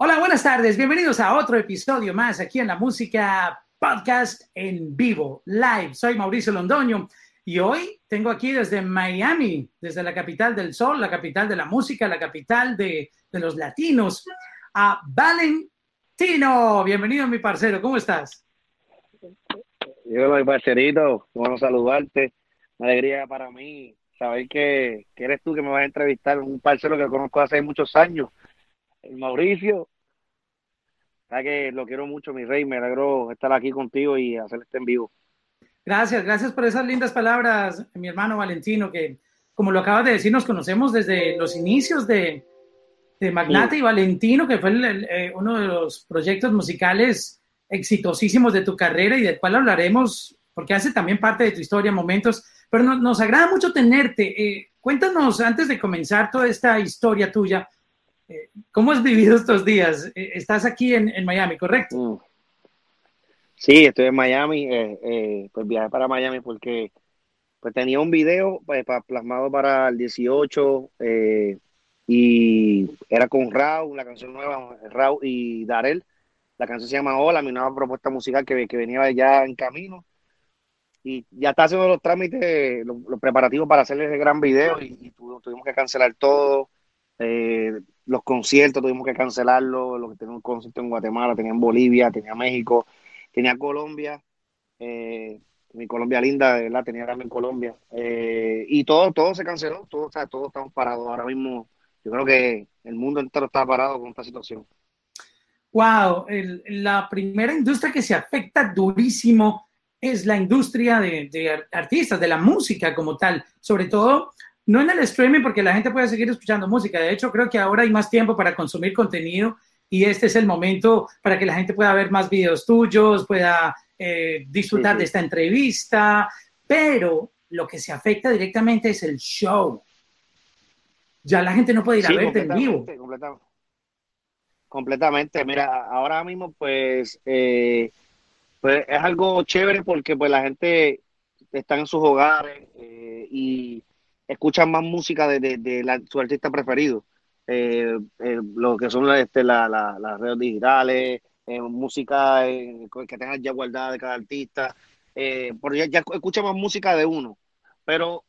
Hola, buenas tardes. Bienvenidos a otro episodio más aquí en la música podcast en vivo, live. Soy Mauricio Londoño y hoy tengo aquí desde Miami, desde la capital del sol, la capital de la música, la capital de, los latinos, a Valentino. Bienvenido, mi parcero. ¿Cómo estás? Yo, mi parcerito, bueno saludarte. Una alegría para mí saber que, que eres tú que me vas a entrevistar, un parcero que conozco hace muchos años Mauricio, que lo quiero mucho, mi rey. Me alegro estar aquí contigo y hacer este en vivo. Gracias, gracias por esas lindas palabras, mi hermano Valentino, que como lo acabas de decir, nos conocemos desde los inicios de, de Magnate y Valentino, que fue eh, uno de los proyectos musicales exitosísimos de tu carrera y del cual hablaremos, porque hace también parte de tu historia, momentos, pero nos agrada mucho tenerte. Eh, cuéntanos, antes de comenzar toda esta historia tuya, ¿Cómo has vivido estos días? Eh, estás aquí en, Miami, ¿correcto? Mm. Sí, estoy en Miami. Eh, eh, pues viajé para Miami porque pues tenía un video pues, plasmado para el 18 y era con Raúl, la canción nueva, Raúl y Darel. La canción se llama Hola, mi nueva propuesta musical que, que venía ya en camino. Y ya está haciendo los trámites, los, preparativos para hacer ese gran video y, tuvimos que cancelar todo. Eh, los conciertos tuvimos que cancelarlo, lo que tenía un concierto en Guatemala, tenía en Bolivia, tenía México, tenía Colombia, eh, mi Colombia linda, de verdad, tenía en Colombia, eh, y todo, todo se canceló, todo, todos estamos parados ahora mismo, yo creo que el mundo entero está parado con esta situación. Wow, la primera industria que se afecta durísimo es la industria de artistas, de la música como tal, sobre todo no en el streaming porque la gente puede seguir escuchando música. De hecho, creo que ahora hay más tiempo para consumir contenido y este es el momento para que la gente pueda ver más videos tuyos, pueda eh, disfrutar de esta entrevista, pero lo que se afecta directamente es el show. Ya la gente no puede ir a verte en vivo. Completamente, completamente. Mira, ahora mismo pues, eh, pues es algo chévere porque pues la gente está en sus hogares eh, y escuchan más música de, de, su artista preferido. Eh, eh, lo que son este, la, las redes digitales, eh, música que tengan ya guardada de cada artista, porque ya, escucha más música de uno. Pero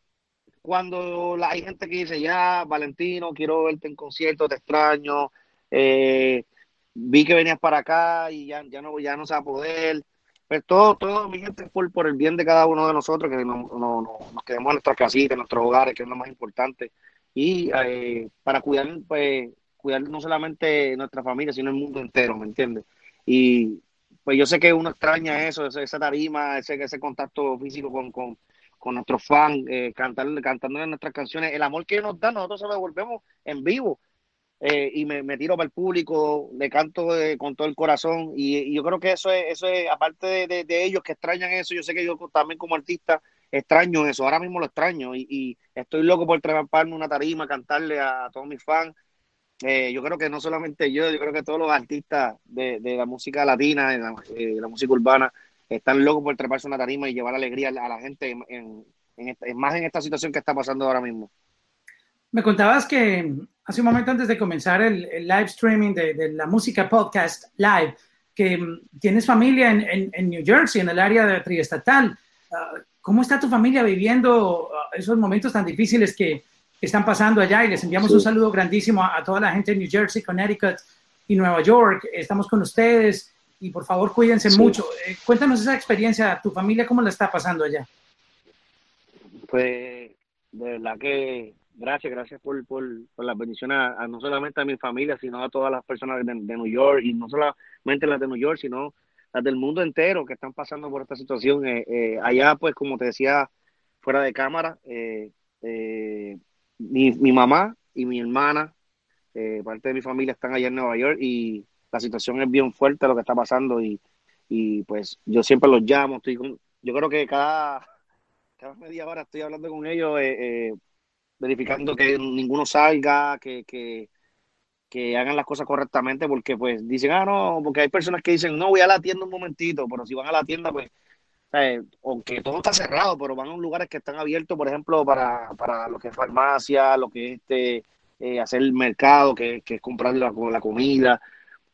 cuando la, hay gente que dice, ya, Valentino, quiero verte en concierto, te extraño, vi que venías para acá y ya, ya, no, ya no se va a poder, pues todo, todo, mi gente, por, por el bien de cada uno de nosotros, que no, no, nos quedemos en nuestras casitas, en nuestros hogares, que es lo más importante. Y eh, para cuidar, pues, cuidar no solamente nuestra familia, sino el mundo entero, ¿me entiendes? Y pues yo sé que uno extraña eso, esa, tarima, ese, ese contacto físico con, con, con nuestros fans, eh, cantar, cantando nuestras canciones, el amor que nos da, nosotros se lo devolvemos en vivo. Eh, y me, tiro para el público, le canto eh, con todo el corazón y, yo creo que eso es, eso es aparte de, ellos que extrañan eso, yo sé que yo también como artista extraño eso, ahora mismo lo extraño y, estoy loco por treparme una tarima, cantarle a, todos mis fans. Eh, yo creo que no solamente yo, yo creo que todos los artistas de, la música latina, de la, música urbana, están locos por treparse una tarima y llevar alegría a la gente, en, más en esta situación que está pasando ahora mismo. Me contabas que hace un momento antes de comenzar el, live streaming de, la música podcast live, que mm, tienes familia en, New Jersey, en el área de triestatal. Ah, ¿Cómo está tu familia viviendo ah, esos momentos tan difíciles que, están pasando allá? Y les enviamos un saludo grandísimo a, toda la gente en New Jersey, Connecticut y Nueva York. Estamos con ustedes y por favor cuídense mucho. Eh, cuéntanos esa experiencia, tu familia, ¿cómo la está pasando allá? Pues de verdad que gracias, gracias por, por, por las bendiciones a, no solamente a mi familia, sino a todas las personas de, New York y no solamente las de New York, sino las del mundo entero que están pasando por esta situación. Eh, eh, allá, pues, como te decía, fuera de cámara, eh, mi, mi, mamá y mi hermana, parte de mi familia, están allá en Nueva York y la situación es bien fuerte lo que está pasando y, y pues yo siempre los llamo, estoy yo creo que cada, cada media hora estoy hablando con ellos verificando que ninguno salga, que, que, que, hagan las cosas correctamente, porque pues dicen, ah, no, porque hay personas que dicen, no, voy a la tienda un momentito, pero si van a la tienda, pues, aunque todo está cerrado, pero van a lugares que están abiertos, por ejemplo, para, para lo que es farmacia, lo que es este, eh, hacer el mercado, que, que es comprar la, comida,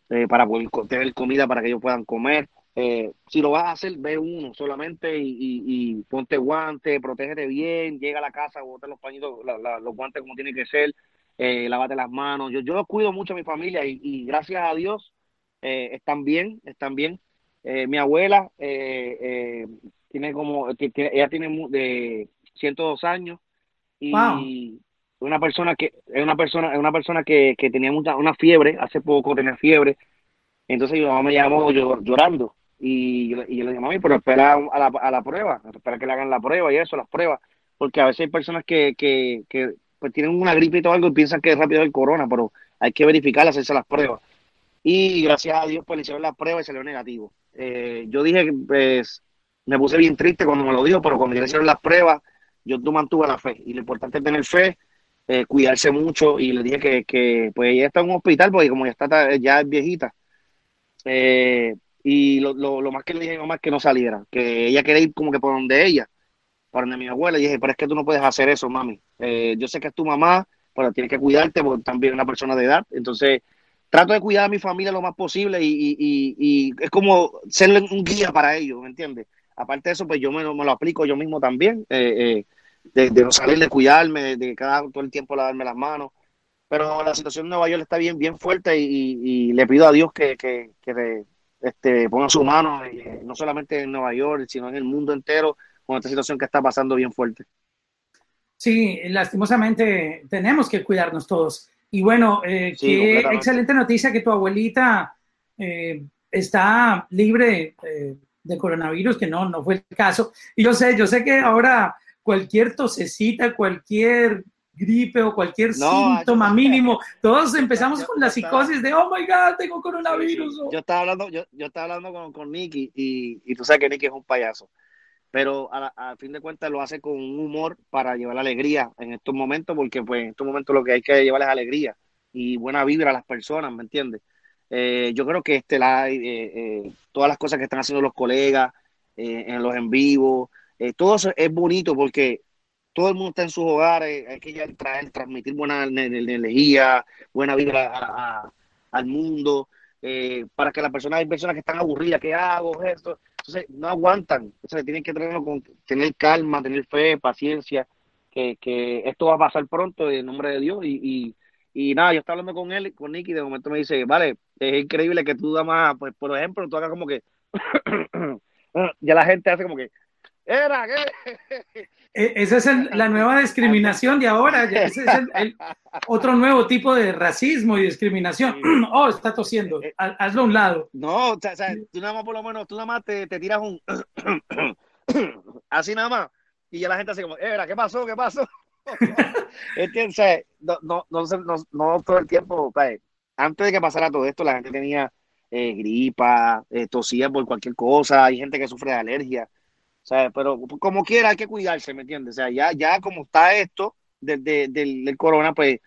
eh, para poder tener comida para que ellos puedan comer. Eh, si lo vas a hacer, ve uno solamente y, ponte guantes, protégete bien, llega a la casa, bota los pañitos, los guantes como tiene que ser, eh, lávate las manos. Yo, yo cuido mucho a mi familia y, gracias a Dios eh, están bien, están bien. mi abuela tiene como, ella tiene de 102 años y una persona que es una persona es una persona que, que tenía mucha, una fiebre hace poco tenía fiebre entonces mi mamá me llamó llorando y, yo, y yo le dije, mami, pero espera a la, a la prueba, espera que le hagan la prueba y eso, las pruebas, porque a veces hay personas que, que, que pues tienen una gripe y algo y piensan que es rápido el corona, pero hay que verificar, hacerse las pruebas. Y gracias a Dios, pues le hicieron la prueba y salió negativo. Eh, yo dije, pues, me puse bien triste cuando me lo dijo, pero cuando le hicieron las pruebas, yo mantuve la fe. Y lo importante es tener fe, eh, cuidarse mucho. Y le dije que, que, pues, ella está en un hospital, porque como ya está, ya es viejita, eh, y lo, lo, más que le dije a mi mamá es que no saliera, que ella quería ir como que por donde ella, por donde mi abuela. Y dije, pero es que tú no puedes hacer eso, mami. Eh, yo sé que es tu mamá, pero tienes que cuidarte porque también es una persona de edad. Entonces, trato de cuidar a mi familia lo más posible y, y, y, es como ser un guía para ellos, ¿me entiendes? Aparte de eso, pues yo me, me lo aplico yo mismo también, eh, eh, de, no salir de cuidarme, de, cada todo el tiempo lavarme las manos. Pero la situación en Nueva York está bien, bien fuerte y, le pido a Dios que, que, que, este, pongan su mano, eh, no solamente en Nueva York, sino en el mundo entero, con esta situación que está pasando bien fuerte. Sí, lastimosamente tenemos que cuidarnos todos. Y bueno, eh, qué excelente noticia que tu abuelita eh, está libre de coronavirus, que no, no fue el caso. Y yo sé, yo sé que ahora cualquier tosecita, cualquier gripe o cualquier síntoma mínimo. Todos empezamos con la psicosis de, oh my God, tengo coronavirus. Yo estaba hablando, yo, yo estaba hablando con, con Nicky y, y, tú sabes que Nicky es un payaso. Pero a, fin de cuentas lo hace con un humor para llevar alegría en estos momentos, porque pues en estos momentos lo que hay que llevar es alegría y buena vibra a las personas, ¿me entiendes? Eh, yo creo que este la, eh, eh, todas las cosas que están haciendo los colegas en los en vivo, todo eso es bonito porque todo el mundo está en sus hogares, hay que ya traer, transmitir buena energía, buena vida al mundo, eh, para que las personas, hay personas que están aburridas, ¿qué hago? Esto? Entonces, no aguantan, entonces tienen que tenerlo con, tener calma, tener fe, paciencia, que, que esto va a pasar pronto en nombre de Dios y, y, nada, yo estaba hablando con él, con Nicky, de momento me dice, vale, es increíble que tú da más, pues por ejemplo, tú hagas como que, ya la gente hace como que, era que... Esa es la nueva discriminación de ahora. Ese es el, otro nuevo tipo de racismo y discriminación. Oh, está tosiendo. Eh, hazlo a un lado. No, o sea, tú nada más por lo menos, tú nada más te, te tiras un... así nada más. Y ya la gente hace como, era, ¿qué pasó? ¿Qué pasó? ¿Entiendes? No, no, no, no, no, todo el tiempo. Antes de que pasara todo esto, la gente tenía eh, gripa, eh, tosía por cualquier cosa. Hay gente que sufre de alergia sea, pero como quiera hay que cuidarse, ¿me entiendes? O sea, ya, ya como está esto del, del, corona, pues,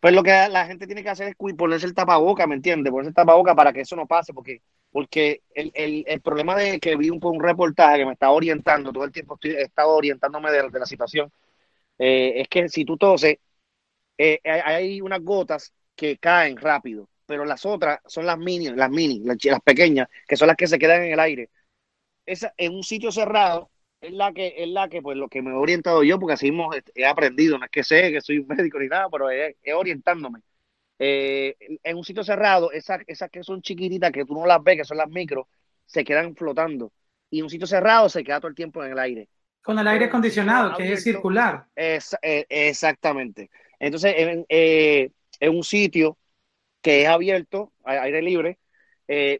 pues lo que la gente tiene que hacer es ponerse el tapaboca, ¿me entiendes? Ponerse el tapaboca para que eso no pase, porque, porque el, el, el problema de que vi un, reportaje que me está orientando, todo el tiempo estoy, he estado orientándome de, la situación, eh, es que si tú toses, eh, hay unas gotas que caen rápido, pero las otras son las mini, las mini, las pequeñas, que son las que se quedan en el aire esa, en un sitio cerrado es la que, es la que, pues lo que me he orientado yo, porque así hemos, he aprendido, no es que sé que soy un médico ni nada, pero es, orientándome. Eh, en un sitio cerrado, esas, esas que son chiquititas, que tú no las ves, que son las micro, se quedan flotando. Y en un sitio cerrado se queda todo el tiempo en el aire. Con el aire acondicionado, que es circular. Es, eh, exactamente. Entonces, en, eh, en, un sitio que es abierto, aire libre,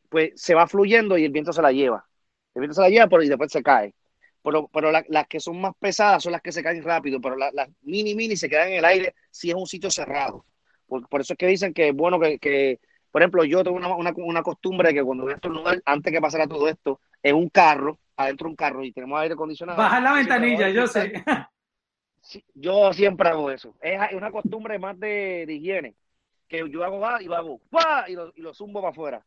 pues se va fluyendo y el viento se la lleva. El viento se la lleva pero, y después se cae. Pero, pero las que son más pesadas son las que se caen rápido, pero las mini mini se quedan en el aire si es un sitio cerrado. Por, por eso es que dicen que es bueno que, que por ejemplo, yo tengo una, una, una costumbre de que cuando voy a estornudar, antes que pasara todo esto, en un carro, adentro de un carro y tenemos aire acondicionado. Baja la ventanilla, yo sé. yo siempre hago eso. Es una costumbre más de, de higiene. Que yo hago va y hago y lo, y lo zumbo para afuera.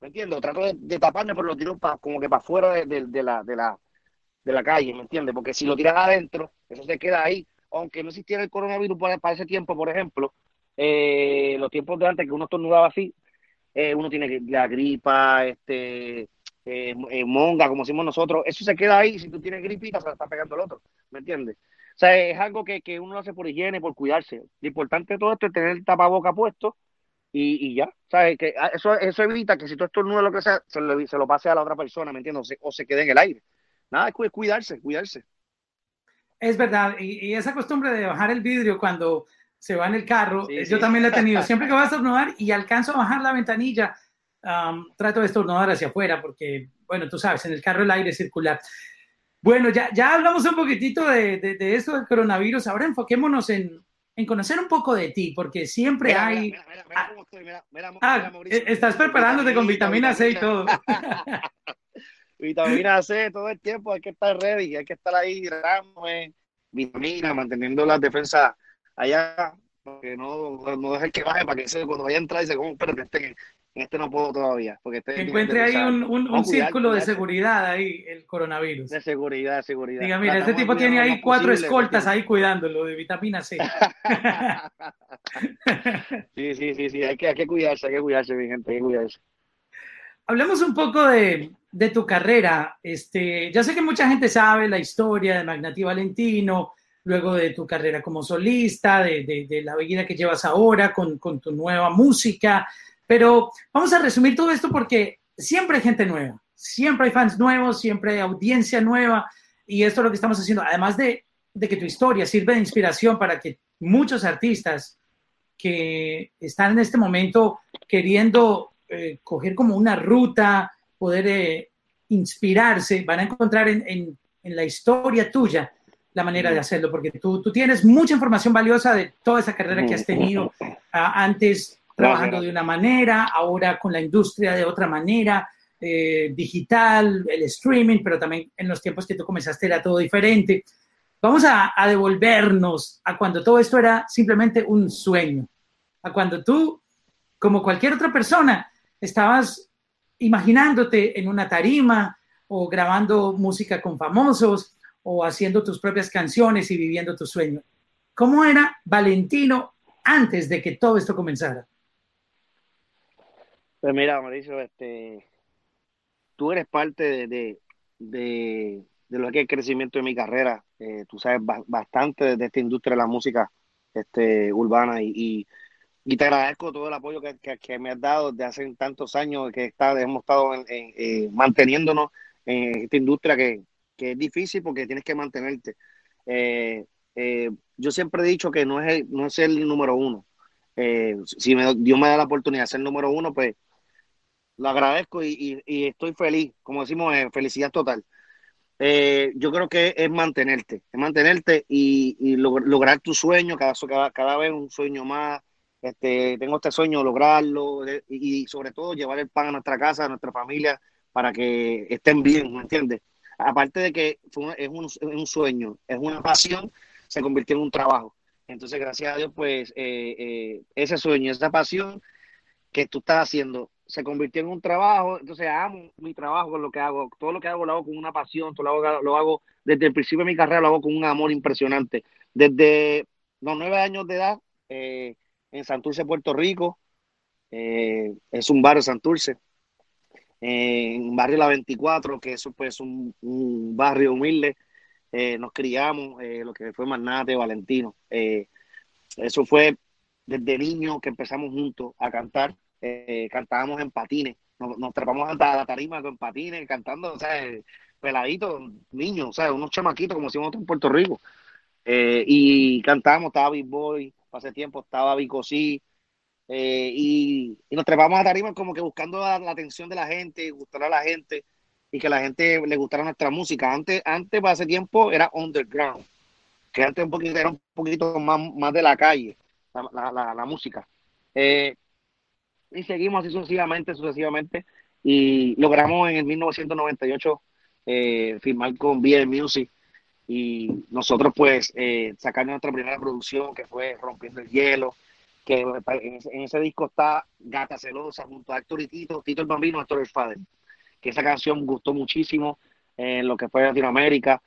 ¿Me entiendes? Trato de, taparme, pero lo tiro como que para afuera de, la, de, la, de la calle, ¿me entiendes? Porque si lo tiras adentro, eso se queda ahí. Aunque no existiera el coronavirus para, ese tiempo, por ejemplo, eh, los tiempos de antes que uno estornudaba así, eh, uno tiene la gripa, este, eh, monga, como decimos nosotros, eso se queda ahí, si tú tienes gripita se la está pegando el otro, ¿me entiendes? O sea, es algo que, que uno lo hace por higiene, por cuidarse. Lo importante de todo esto es tener el tapaboca puesto y, y ya, ¿sabes? Que ah, eso, eso evita que si tú estornudas lo que sea, se lo, se lo pase a la otra persona, ¿me entiendes? O se, o se quede en el aire. Nada, es cuidarse, cuidarse. Es verdad, y, y, esa costumbre de bajar el vidrio cuando se va en el carro, sí, yo sí. también la he tenido. Siempre que voy a estornudar y alcanzo a bajar la ventanilla, um, trato de estornudar hacia afuera, porque, bueno, tú sabes, en el carro el aire es circular. Bueno, ya, ya hablamos un poquitito de, de, de esto del coronavirus, ahora enfoquémonos en, en conocer un poco de ti, porque siempre mira, hay... Mira, mira, mira, cómo estoy, mira, mira, ah, Mauricio, estás preparándote con vitamina C y todo. vitamina C todo el tiempo, hay que estar ready, hay que estar ahí, hidratándome, vitamina, manteniendo las defensas allá, porque no, no dejes que baje, para que se, cuando vaya a entrar dice, ¿cómo? Espérate, este, este no puedo todavía. Porque este encuentre ahí un, un, un círculo de seguridad ahí, el coronavirus. De seguridad, de seguridad. Diga, mira, este tipo tiene ahí cuatro posible, escoltas ahí cuidándolo de vitamina C. sí, sí, sí, sí, hay que, hay que cuidarse, hay que cuidarse, mi gente, hay que cuidarse. Hablemos un poco de, de tu carrera. Este, ya sé que mucha gente sabe la historia de Magnati Valentino, luego de tu carrera como solista, de, de, de la vida que llevas ahora con, con, tu nueva música, pero vamos a resumir todo esto porque siempre hay gente nueva, siempre hay fans nuevos, siempre hay audiencia nueva y esto es lo que estamos haciendo, además de, que tu historia sirve de inspiración para que muchos artistas que están en este momento queriendo eh, coger como una ruta, poder eh, inspirarse, van a encontrar en, en, en la historia tuya la manera de hacerlo, porque tú, tienes mucha información valiosa de toda esa carrera que has tenido antes trabajando de una manera, ahora con la industria de otra manera, eh, digital, el streaming, pero también en los tiempos que tú comenzaste era todo diferente. Vamos a, a devolvernos a cuando todo esto era simplemente un sueño, a cuando tú, como cualquier otra persona, estabas imaginándote en una tarima o grabando música con famosos o haciendo tus propias canciones y viviendo tu sueño. ¿Cómo era Valentino antes de que todo esto comenzara? Pues mira, Mauricio, este, tú eres parte de, de, de, lo que es el crecimiento de mi carrera. Eh, tú sabes ba bastante de esta industria de la música este, urbana y, y, y, te agradezco todo el apoyo que, que, me has dado desde hace tantos años que está, hemos estado eh, manteniéndonos en esta industria que, que es difícil porque tienes que mantenerte. Eh, eh, yo siempre he dicho que no es el, no es el número uno. Si me, Dios me da la oportunidad de ser el número uno, pues lo agradezco y, estoy feliz, como decimos, eh, felicidad total. Eh, yo creo que es mantenerte, es mantenerte y, y log lograr tu sueño, cada, cada, cada, vez un sueño más. Este, tengo este sueño, lograrlo y, sobre todo llevar el pan a nuestra casa, a nuestra familia, para que estén bien, ¿me entiendes? aparte de que fue, es, un, es, un, sueño, es una pasión, se convirtió en un trabajo. Entonces, gracias a Dios, pues eh, eh, ese sueño, esa pasión que tú estás haciendo, se convirtió en un trabajo. Entonces, amo mi trabajo lo que hago. Todo lo que hago lo hago con una pasión, todo lo hago, lo hago desde el principio de mi carrera, lo hago con un amor impresionante. Desde los nueve años de edad, eh, en Santurce, Puerto Rico, eh, es un barrio Santurce en barrio La 24, que eso pues un, un barrio humilde, eh, nos criamos, lo que fue Magnate, Valentino. Eso fue desde niño que empezamos juntos a cantar, eh, cantábamos en patines, nos, trepamos a la tarima con patines, cantando, o sea, peladitos, niños, o sea, unos chamaquitos como decimos en Puerto Rico. y cantábamos, estaba Big Boy, hace tiempo estaba Vico sí, eh, y, nos trepamos a tarima como que buscando la, atención de la gente, gustar a la gente y que la gente le gustara nuestra música. Antes, antes para tiempo era underground, que antes un poquito, era un poquito más, más de la calle, la, la, música. Eh, y seguimos así sucesivamente, sucesivamente, y logramos en el 1998 eh, firmar con BL Music y nosotros pues eh, sacar nuestra primera producción que fue Rompiendo el Hielo, que en ese, disco está Gata Celosa junto a Héctor y Tito, Tito el Bambino, Héctor el Fader, que esa canción gustó muchísimo en lo que fue Latinoamérica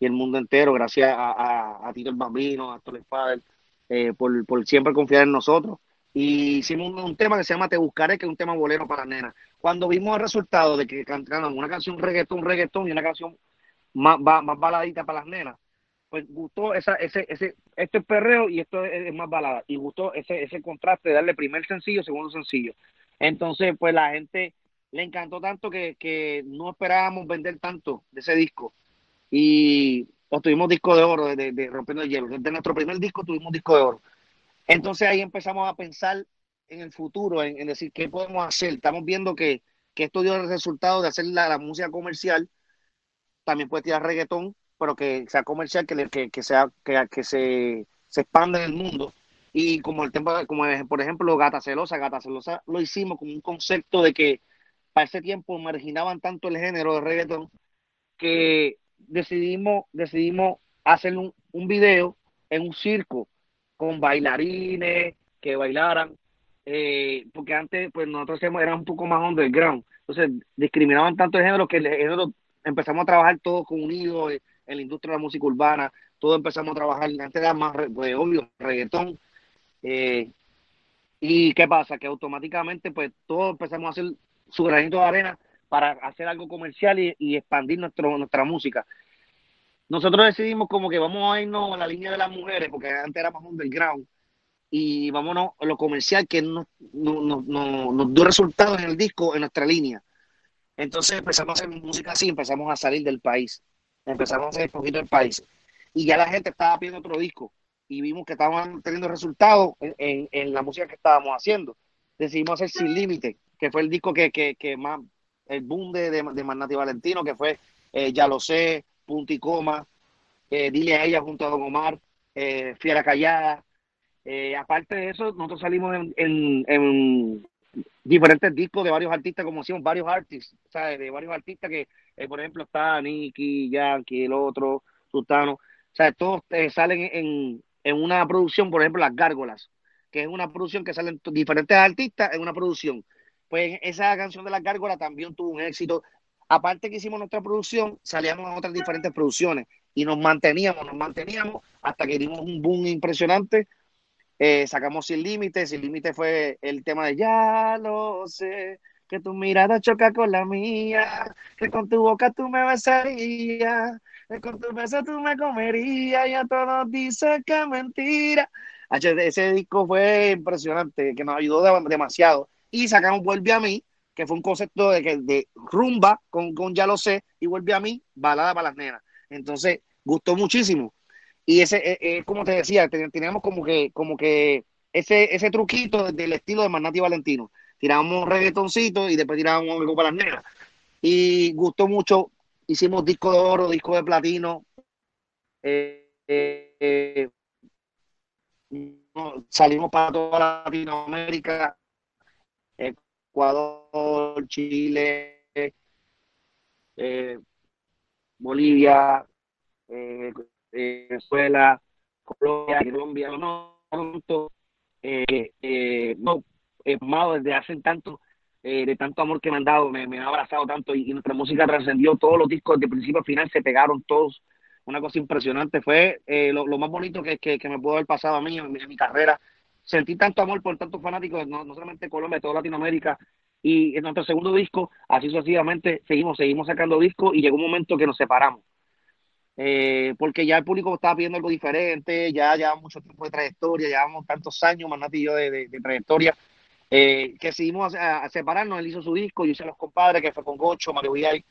y el mundo entero, gracias a, Tito el Bambino, a Héctor el Fader, eh, por, por, siempre confiar en nosotros. Y hicimos un, tema que se llama Te Buscaré, que es un tema bolero para nenas. Cuando vimos el resultado de que cantaron una canción reggaetón, reggaetón y una canción más, más baladita para las nenas, pues gustó esa, ese, ese, este es perreo y esto es, más balada. Y gustó ese, ese contraste de darle primer sencillo, segundo sencillo. Entonces, pues la gente le encantó tanto que, que no esperábamos vender tanto de ese disco. Y obtuvimos disco de oro de, de, Rompiendo el Hielo. Desde nuestro primer disco tuvimos disco de oro. Entonces ahí empezamos a pensar en el futuro, en, decir qué podemos hacer. Estamos viendo que, que esto dio el resultado de hacer la, música comercial. También puede tirar reggaetón, pero que sea comercial, que, que, sea, que, que se, se expanda en el mundo. Y como el tema, como por ejemplo Gata Celosa, Gata Celosa lo hicimos con un concepto de que para ese tiempo marginaban tanto el género de reggaetón que decidimos, decidimos hacer un, un video en un circo con bailarines que bailaran, eh, porque antes pues nosotros éramos un poco más underground, entonces discriminaban tanto el género que el género empezamos a trabajar todos unidos eh, en la industria de la música urbana, todos empezamos a trabajar, antes era más, pues, obvio, reggaetón, eh, y qué pasa, que automáticamente pues todos empezamos a hacer su granito de arena para hacer algo comercial y, expandir nuestro, nuestra música. Nosotros decidimos como que vamos a irnos a la línea de las mujeres, porque antes era más underground, y vámonos a lo comercial que nos, nos, nos, dio resultados en el disco, en nuestra línea. Entonces empezamos a hacer música así, empezamos a salir del país, empezamos a hacer un poquito del país. Y ya la gente estaba pidiendo otro disco y vimos que estaban teniendo resultados en, en, la música que estábamos haciendo. Decidimos hacer Sin Límite, que fue el disco que, que, que más, el boom de, de, de Valentino, que fue eh, Ya lo sé, Punto y Coma, eh, Dile a ella junto a Don Omar, eh, Fiera Callada. aparte de eso, nosotros salimos en, en, diferentes discos de varios artistas, como decimos, varios artistas, ¿sabes? De varios artistas que, por ejemplo, está Nicky, Yankee, el otro, Sultano. O sea, todos salen en, en una producción, por ejemplo, Las Gárgolas, que es una producción que salen diferentes artistas en una producción pues esa canción de la gárgola también tuvo un éxito. Aparte que hicimos nuestra producción, salíamos a otras diferentes producciones y nos manteníamos, nos manteníamos hasta que dimos un boom impresionante. Eh, sacamos Sin Límites, Sin Límites fue el tema de Ya lo sé, que tu mirada choca con la mía, que con tu boca tú me besarías, que con tu beso tú me comerías, y a todos dice que mentira. Ese disco fue impresionante, que nos ayudó demasiado y sacamos Vuelve a mí, que fue un concepto de, que, de rumba con, con Ya lo sé, y Vuelve a mí, balada para las nenas. Entonces, gustó muchísimo. Y ese, eh, eh, como te decía, teníamos como que, como que ese, ese truquito del estilo de Manati Valentino. Tirábamos un reggaetoncito y después tirábamos algo para las nenas. Y gustó mucho. Hicimos disco de oro, disco de platino. Eh, salimos para toda Latinoamérica Ecuador, Chile, eh, Bolivia, eh, Venezuela, Colombia, Colombia, no, eh, eh, no, amado desde hace tanto, de tanto amor que me han dado, me, ha abrazado tanto y, nuestra música trascendió todos los discos de principio a final, se pegaron todos, una cosa impresionante, fue lo, más bonito que, que, me pudo haber pasado a mí en mi carrera, sentí tanto amor por tantos fanáticos, no, no solamente Colombia, de toda Latinoamérica. Y en nuestro segundo disco, así sucesivamente, seguimos, seguimos sacando discos y llegó un momento que nos separamos. Eh, porque ya el público estaba pidiendo algo diferente, ya llevamos mucho tiempo de trayectoria, llevamos tantos años, Manati y yo, de, trayectoria, eh, que decidimos a, separarnos. Él hizo su disco, yo hice Los Compadres, que fue con Gocho, Mario Villay,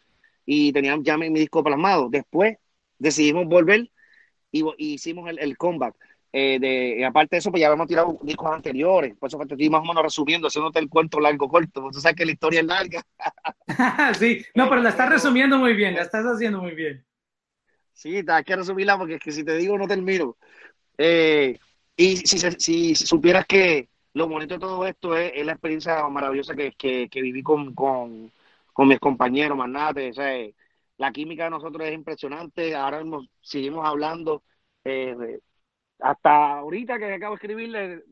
y teníamos ya mi, disco plasmado. Después decidimos volver y, hicimos el, el comeback. Eh, de, aparte de eso, pues ya habíamos tirado discos anteriores, por eso que estoy más o menos resumiendo, haciéndote el cuento largo corto, porque tú sabes que la historia es larga. sí, no, pero la estás resumiendo muy bien, la estás haciendo muy bien. Sí, hay que resumirla porque es que si te digo no termino. Eh, y si, si, supieras que lo bonito de todo esto es, la experiencia maravillosa que, que, viví con, con, con, mis compañeros, Manate, o sea, la química de nosotros es impresionante, ahora mismo seguimos hablando. Eh, hasta ahorita que acabo de escribirle,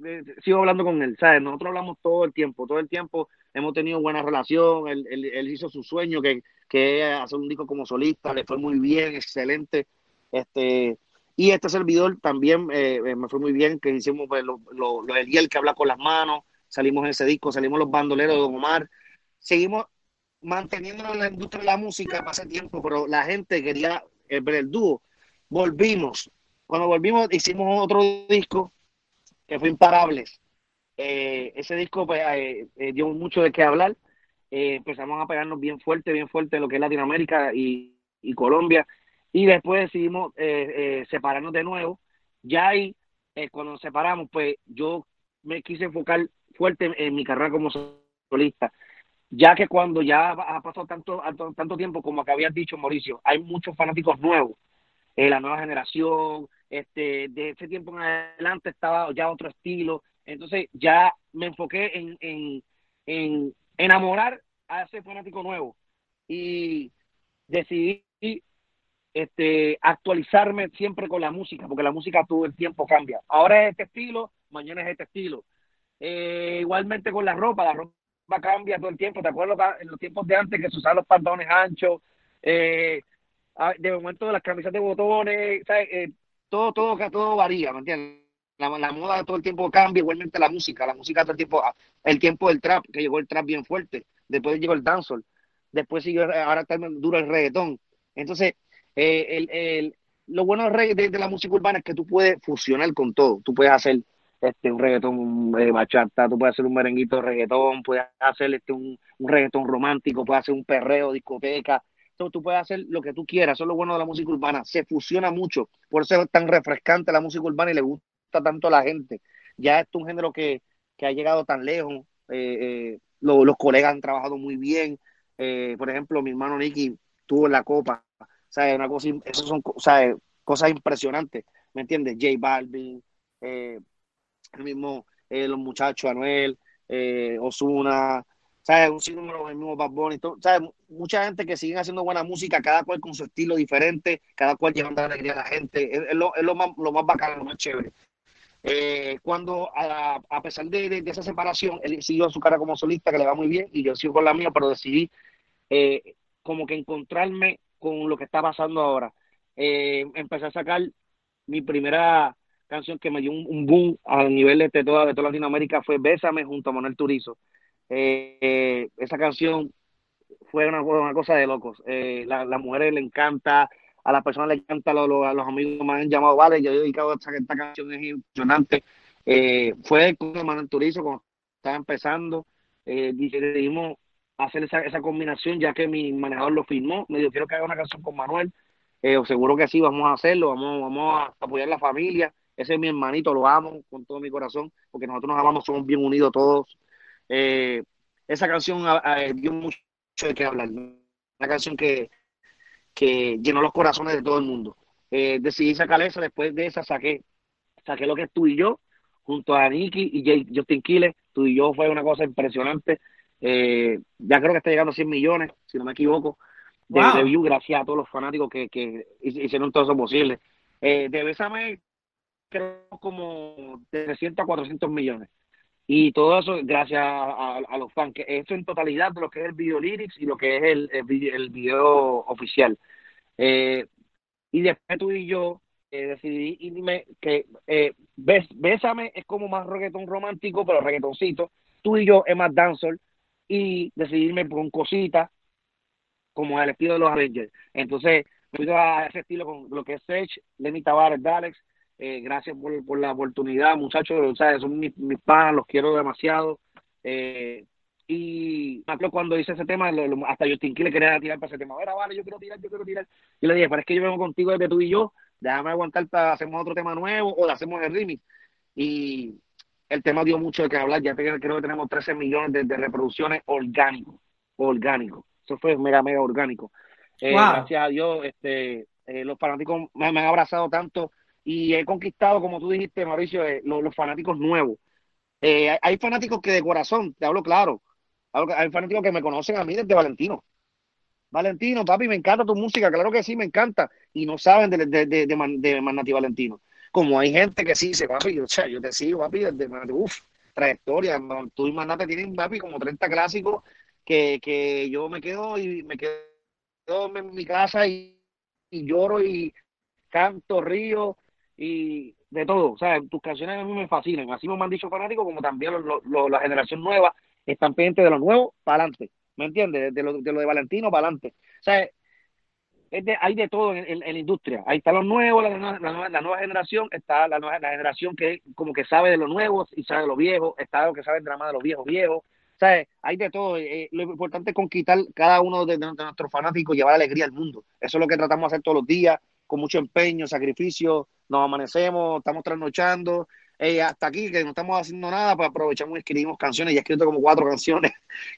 sigo hablando con él, ¿sabes? Nosotros hablamos todo el tiempo, todo el tiempo hemos tenido buena relación, él, él, hizo su sueño, que, que hacer un disco como solista, le fue muy bien, excelente, este, y este servidor también eh, eh, me fue muy bien, que hicimos pues, lo, lo, el que habla con las manos, salimos en ese disco, salimos los bandoleros de Omar, seguimos manteniéndonos en la industria de la música hace tiempo, pero la gente quería ver el dúo. Volvimos. Cuando volvimos, hicimos otro disco que fue Imparables. Eh, ese disco pues, eh, eh, dio mucho de qué hablar. empezamos a pegarnos bien fuerte, bien fuerte en lo que es Latinoamérica y, y Colombia. Y después decidimos separarnos de nuevo. Ya ahí, cuando nos separamos, pues yo me quise enfocar fuerte en mi carrera como solista ya que cuando ya ha pasado tanto, tanto tiempo, como que habías dicho, Mauricio, hay muchos fanáticos nuevos, eh, la nueva generación, este, de ese tiempo en adelante estaba ya otro estilo, entonces ya me enfoqué en, en, en enamorar a ese fanático nuevo y decidí este, actualizarme siempre con la música, porque la música todo el tiempo cambia. Ahora es este estilo, mañana es este estilo. Eh, igualmente con la ropa, la ropa cambia todo el tiempo. ¿Te acuerdas en los tiempos de antes que se usaban los pantalones anchos? Eh, de momento las camisas de botones, eh, todo, todo, todo varía, ¿me entiendes? La, moda todo el tiempo cambia, igualmente la música, la música todo el tiempo, ah, el tiempo del trap, que llegó el trap bien fuerte, después llegó el dancehall, después siguió, ahora está duro el reggaetón. Entonces, eh, el, el, lo bueno de, la música urbana es que tú puedes fusionar con todo, tú puedes hacer este, un reggaetón de bachata, tú puedes hacer un merenguito de reggaetón, puedes hacer este, un, un romántico, puedes hacer un perreo, discoteca, Tú puedes hacer lo que tú quieras, eso es lo bueno de la música urbana, se fusiona mucho, por eso es tan refrescante la música urbana y le gusta tanto a la gente. Ya es un género que, que ha llegado tan lejos, eh, eh, los colegas han trabajado muy bien, eh, por ejemplo, mi hermano Nicky tuvo la copa, ¿sabes? Una cosa, eso son cosas impresionantes, ¿me entiendes? J Balvin, eh, el mismo los muchachos, Anuel, Osuna, ¿sabes? Un sinnúmero, el mismo Bad Bunny, ¿sabes? Mucha gente que sigue haciendo buena música, cada cual con su estilo diferente, cada cual llevando alegría a la gente, es, lo, es lo, más, lo más bacano, lo más chévere. Eh, cuando a, a pesar de, de, esa separación, él siguió su cara como solista, que le va muy bien, y yo sigo con la mía, pero decidí eh, como que encontrarme con lo que está pasando ahora. Eh, empecé a sacar mi primera canción que me dio un, boom a nivel de toda, de toda Latinoamérica fue Bésame junto a Manuel Turizo. Eh, eh, esa canción fue una, una cosa de locos. Eh, la, las mujeres le encanta, a las personas le encanta, a los, a los amigos me han llamado, vale, yo he dedicado esta, esta canción, es impresionante. fue con Manuel Turizo cuando estaba empezando, decidimos hacer esa, esa combinación ya que mi manejador lo firmó, me dijo, quiero que haga una canción con Manuel. seguro que sí, vamos a hacerlo, vamos, vamos a apoyar a la familia ese es mi hermanito, lo amo con todo mi corazón, porque nosotros nos amamos, somos bien unidos todos. Eh, esa canción dio mucho de qué hablar, una canción que, que llenó los corazones de todo el mundo. Eh, decidí sacar esa, después de esa saqué, saqué lo que es tú y yo, junto a Nicky y Jay, Justin Quiles, tú y yo fue una cosa impresionante. Eh, ya creo que está llegando a 100 millones, si no me equivoco, de, wow. gracias a todos los fanáticos que, que hicieron todo eso posible. Eh, de Bésame creo como de 300 a 400 millones. Y todo eso gracias a, los fans, que esto en totalidad de lo que es el video lyrics y lo que es el, el, video oficial. Eh, y después tú y yo eh, decidí irme que eh, Bésame es como más reggaetón romántico, pero reggaetoncito. Tú y yo es más dancehall y decidirme por un cosita como el estilo de los Avengers. Entonces, ido a ese estilo con lo que es Sage, Lenny Tavares, Dalex, eh, gracias por, por, la oportunidad, muchachos. Son mis, mis panas, los quiero demasiado. Eh, y me cuando hice ese tema, hasta Justin le quería tirar para ese tema. Era, vale, yo quiero tirar, yo quiero tirar. Y le dije, pero es que yo vengo contigo desde tú y yo, déjame aguantar para hacemos otro tema nuevo o hacemos el remix. Y el tema dio mucho de que hablar. Ya creo que tenemos 13 millones de, reproducciones orgánicos. Orgánico. Eso fue mega, mega orgánico. Eh, gracias a Dios, este, los fanáticos me, me han abrazado tanto y he conquistado, como tú dijiste, Mauricio, eh, los, fanáticos nuevos. Eh, hay fanáticos que de corazón, te hablo claro, hay fanáticos que me conocen a mí desde Valentino. Valentino, papi, me encanta tu música, claro que sí, me encanta. Y no saben de, de, de, de, Manati Valentino. Como hay gente que sí dice, papi, yo, yo te sigo, papi, desde Manati, uff, trayectoria. Tú y Manati tienen, papi, como 30 clásicos que, que yo me quedo y me quedo en mi casa y lloro y canto, río y de todo. O sea, tus canciones a mí me fascinan. Así me han dicho fanáticos, como también la generación nueva están pendientes de lo nuevo para adelante. ¿Me entiendes? De lo, de lo de Valentino para adelante. O sea, hay de todo en, la industria. Ahí está lo nuevo, la, nueva, generación, está la nueva generación que como que sabe de lo nuevo y sabe de lo viejo, está lo que sabe el drama de los viejos viejos. ¿Sabes? Hay de todo. Eh, lo importante es conquistar cada uno de, nuestros fanáticos, llevar alegría al mundo. Eso es lo que tratamos de hacer todos los días, con mucho empeño, sacrificio. Nos amanecemos, estamos trasnochando, hasta aquí, que no estamos haciendo nada, pues aprovechamos y escribimos canciones. Ya he escrito como cuatro canciones,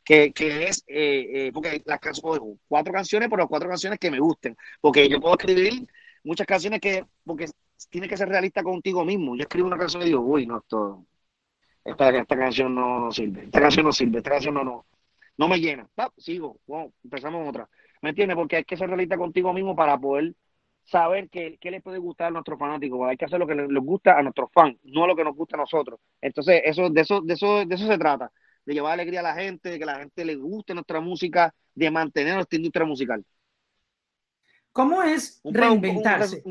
que, que es, eh, eh, porque las canciones, cuatro canciones, pero cuatro canciones que me gusten. Porque yo puedo escribir muchas canciones que, porque tiene que ser realista contigo mismo. Yo escribo una canción y digo, uy, no, esto, esta, esta canción no, sirve, esta canción no sirve, esta canción no, no, no me llena. sigo, empezamos otra. ¿Me entiendes? Porque hay que ser realista contigo mismo para poder saber qué, qué les puede gustar a nuestros fanáticos. Hay que hacer lo que les, gusta a nuestros fans, no lo que nos gusta a nosotros. Entonces, eso, de, eso, de, eso, de eso se trata, de llevar alegría a la gente, de que la gente le guste nuestra música, de mantener nuestra industria musical. ¿Cómo es reinventarse?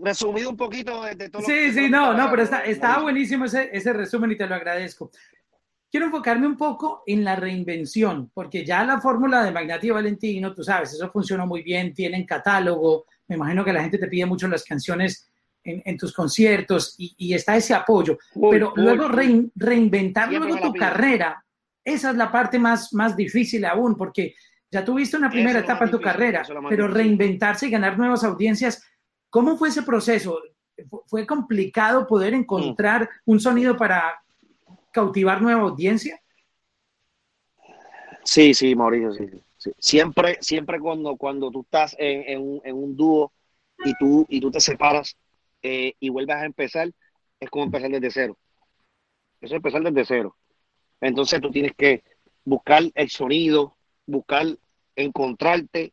resumido un poquito de, todo. Sí, sí, no, no, pero está, estaba buenísimo ese, ese resumen y te lo agradezco. Quiero enfocarme un poco en la reinvención, porque ya la fórmula de Magnati y Valentino, tú sabes, eso funcionó muy bien, tienen catálogo, me imagino que la gente te pide mucho las canciones en, tus conciertos y, está ese apoyo. Pero luego reinventar luego tu carrera, esa es la parte más, más difícil aún, porque ya tuviste una primera etapa en tu carrera, pero reinventarse y ganar nuevas audiencias, ¿cómo fue ese proceso? ¿Fue complicado poder encontrar un sonido para cautivar nueva audiencia? Sí, sí, Mauricio, sí. Siempre, siempre cuando, cuando tú estás en, un, en un dúo y tú, y tú te separas eh, y vuelves a empezar, es como empezar desde cero. Eso es empezar desde cero. Entonces tú tienes que buscar el sonido, buscar encontrarte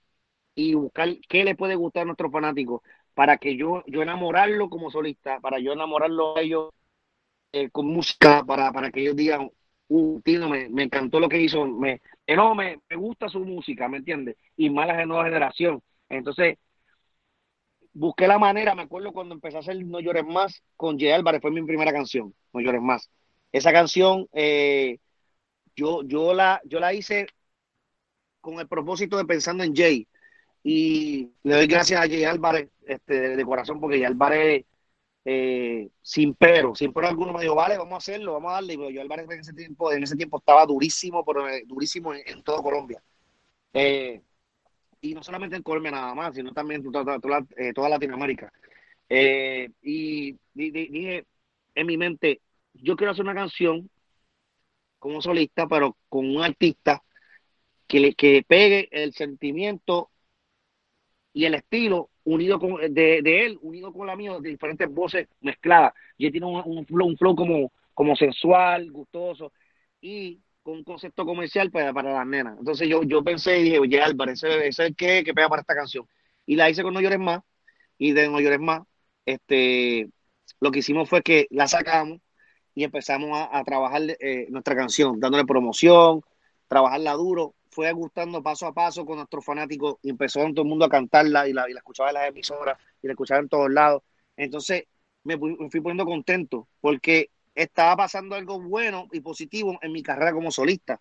y buscar qué le puede gustar a nuestros fanáticos para que yo, yo enamorarlo como solista, para yo enamorarlo a ellos eh, con música, para, para que ellos digan, uh, tío, me, me encantó lo que hizo, me, no, me, gusta su música, ¿me entiendes? Y más la nueva generación. Entonces, busqué la manera, me acuerdo cuando empecé a hacer No llores más con Jay Álvarez, fue mi primera canción, No llores más. Esa canción, eh, yo, yo, la, yo la hice con el propósito de pensando en Jay. Y le doy gracias a Jay Álvarez este, de, corazón, porque Jay Álvarez eh, sin pero, sin pero alguno me dijo, vale, vamos a hacerlo, vamos a darle. Y yo Álvarez en ese tiempo, en ese tiempo estaba durísimo, pero eh, durísimo en, todo Colombia. Eh, y no solamente en Colombia nada más, sino también en toda, toda, Latinoamérica. y dije en mi mente, yo quiero hacer una canción como solista, pero con un artista que le que pegue el sentimiento y el estilo unido con de, de, él, unido con la mía, de diferentes voces mezcladas. Y tiene un, un, flow, un flow como, como sensual, gustoso y con un concepto comercial para, para las nenas. Entonces yo, yo pensé y dije, oye Álvarez, ese, ese es el que, que pega para esta canción. Y la hice con No Llores Más y de No Llores Más, este, lo que hicimos fue que la sacamos y empezamos a, a trabajar eh, nuestra canción, dándole promoción, trabajarla duro fue gustando paso a paso con nuestros fanáticos y empezó todo el mundo a cantarla y la, y la escuchaba en las emisoras y la escuchaba en todos lados. Entonces me, fui poniendo contento porque estaba pasando algo bueno y positivo en mi carrera como solista.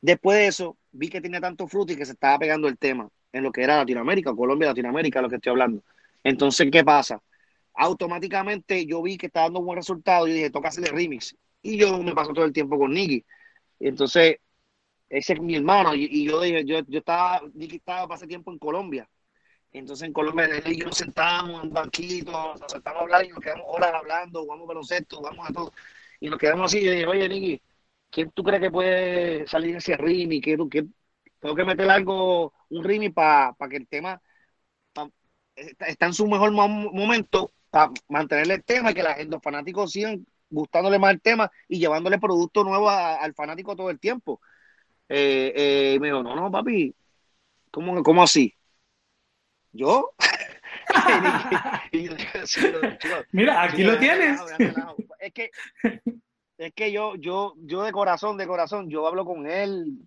Después de eso, vi que tenía tanto fruto y que se estaba pegando el tema en lo que era Latinoamérica, Colombia, Latinoamérica, lo que estoy hablando. Entonces, ¿qué pasa? Automáticamente yo vi que estaba dando buen resultado y dije, toca hacerle remix. Y yo me paso todo el tiempo con Nicky. Entonces, ese es mi hermano. Y, yo dije, yo, yo estaba, Nicky estaba hace tiempo en Colombia. Entonces en Colombia él y yo nos sentamos en banquitos, nos sentamos a hablar y nos quedamos horas hablando, jugamos baloncesto, jugamos a todo. Y nos quedamos así y dije, oye Nicky, ¿quién tú crees que puede salir ese ritmo? ¿Qué, qué, tengo que meter algo, un ritmo para que el tema está, en su mejor momento para mantener el tema y que la los fanáticos sigan gustándole más el tema y llevándole producto nuevo al fanático todo el tiempo. Eh, eh, me dijo, no, no, papi, ¿cómo, cómo así? ¿Yo? Mira, aquí lo tienes. Es que, es que yo, yo, yo de corazón, de corazón, yo hablo con él